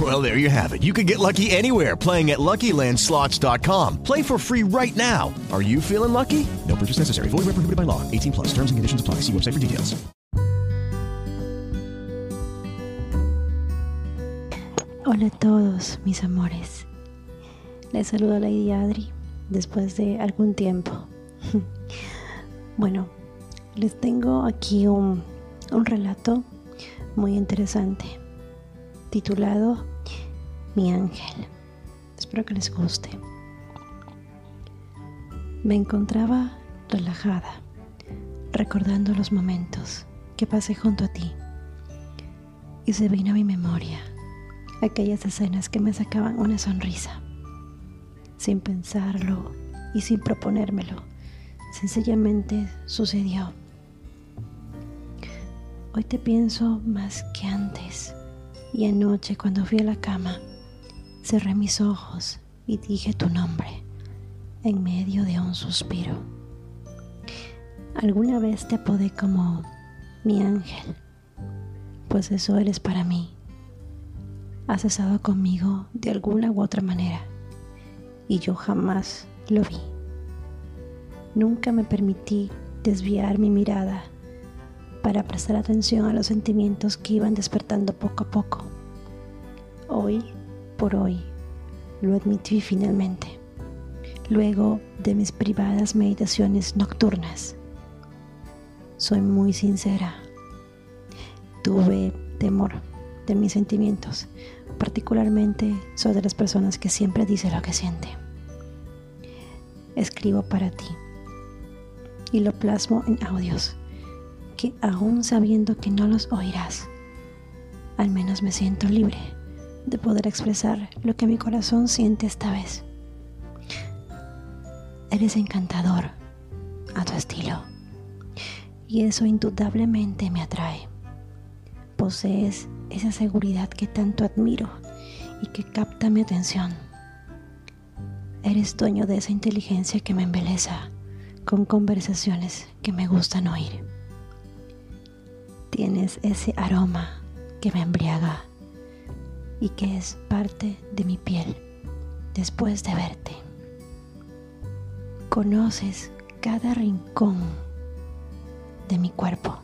Well, there you have it. You can get lucky anywhere playing at LuckyLandSlots.com. Play for free right now. Are you feeling lucky? No purchase necessary. Void where prohibited by law. 18 plus. Terms and conditions apply. See website for details. Hola a todos, mis amores. Les saludo a Lady Adri después de algún tiempo. bueno, les tengo aquí un, un relato muy interesante titulado Mi ángel. Espero que les guste. Me encontraba relajada, recordando los momentos que pasé junto a ti. Y se vino a mi memoria aquellas escenas que me sacaban una sonrisa, sin pensarlo y sin proponérmelo. Sencillamente sucedió. Hoy te pienso más que antes y anoche cuando fui a la cama, cerré mis ojos y dije tu nombre en medio de un suspiro. Alguna vez te apodé como mi ángel, pues eso eres para mí. Has estado conmigo de alguna u otra manera y yo jamás lo vi. Nunca me permití desviar mi mirada para prestar atención a los sentimientos que iban despertando poco a poco. Hoy por hoy lo admití finalmente, luego de mis privadas meditaciones nocturnas. Soy muy sincera. Tuve temor de mis sentimientos, particularmente soy de las personas que siempre dice lo que siente. Escribo para ti y lo plasmo en audios que aún sabiendo que no los oirás, al menos me siento libre de poder expresar lo que mi corazón siente esta vez. Eres encantador a tu estilo y eso indudablemente me atrae. Posees esa seguridad que tanto admiro y que capta mi atención. Eres dueño de esa inteligencia que me embeleza con conversaciones que me gustan oír. Tienes ese aroma que me embriaga y que es parte de mi piel después de verte. Conoces cada rincón de mi cuerpo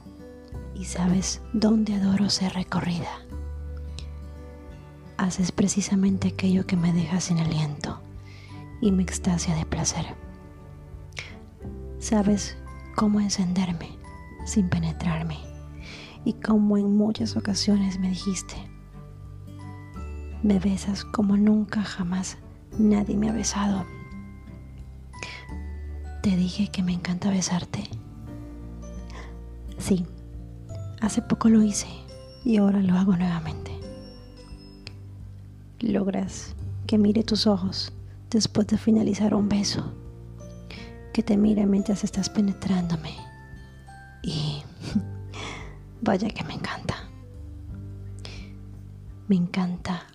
y sabes dónde adoro ser recorrida. Haces precisamente aquello que me deja sin aliento y me extasia de placer. Sabes cómo encenderme sin penetrarme y como en muchas ocasiones me dijiste, me besas como nunca jamás nadie me ha besado. Te dije que me encanta besarte. Sí, hace poco lo hice y ahora lo hago nuevamente. Logras que mire tus ojos después de finalizar un beso, que te mire mientras estás penetrándome y Vaya que me encanta. Me encanta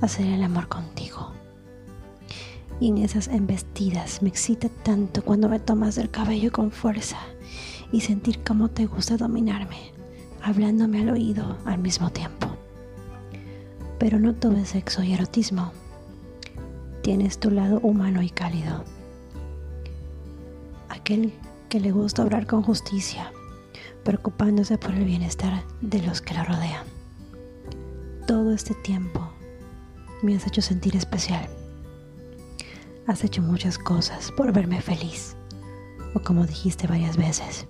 hacer el amor contigo. Y en esas embestidas me excita tanto cuando me tomas del cabello con fuerza y sentir cómo te gusta dominarme, hablándome al oído al mismo tiempo. Pero no todo sexo y erotismo. Tienes tu lado humano y cálido. Aquel que le gusta obrar con justicia preocupándose por el bienestar de los que la rodean. Todo este tiempo me has hecho sentir especial. Has hecho muchas cosas por verme feliz, o como dijiste varias veces,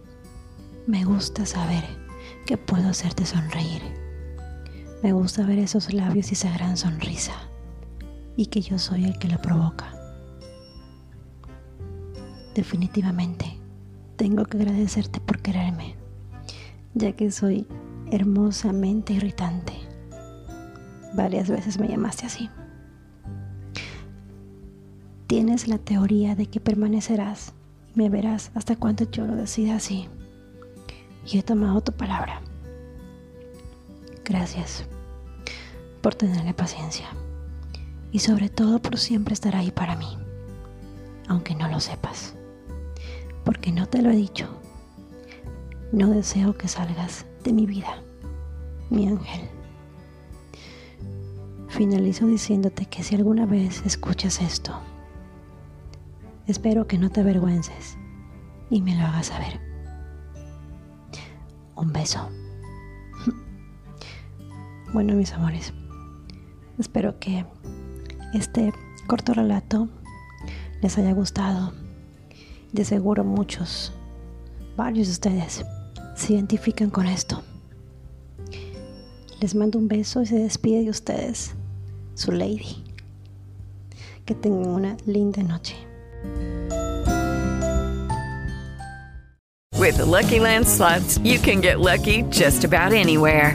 Me gusta saber que puedo hacerte sonreír. Me gusta ver esos labios y esa gran sonrisa y que yo soy el que lo provoca. Definitivamente, tengo que agradecerte por quererme, ya que soy hermosamente irritante. Varias veces me llamaste así. Tienes la teoría de que permanecerás y me verás hasta cuando yo lo decida así. Y he tomado tu palabra. Gracias por tenerle paciencia y sobre todo por siempre estar ahí para mí, aunque no lo sepas, porque no te lo he dicho. No deseo que salgas de mi vida, mi ángel. Finalizo diciéndote que si alguna vez escuchas esto, espero que no te avergüences y me lo hagas saber. Un beso. Bueno, mis amores, espero que este corto relato les haya gustado. De seguro muchos, varios de ustedes se identifican con esto. Les mando un beso y se despide de ustedes, su lady. Que tengan una linda noche. With the Lucky Land slots, you can get lucky just about anywhere.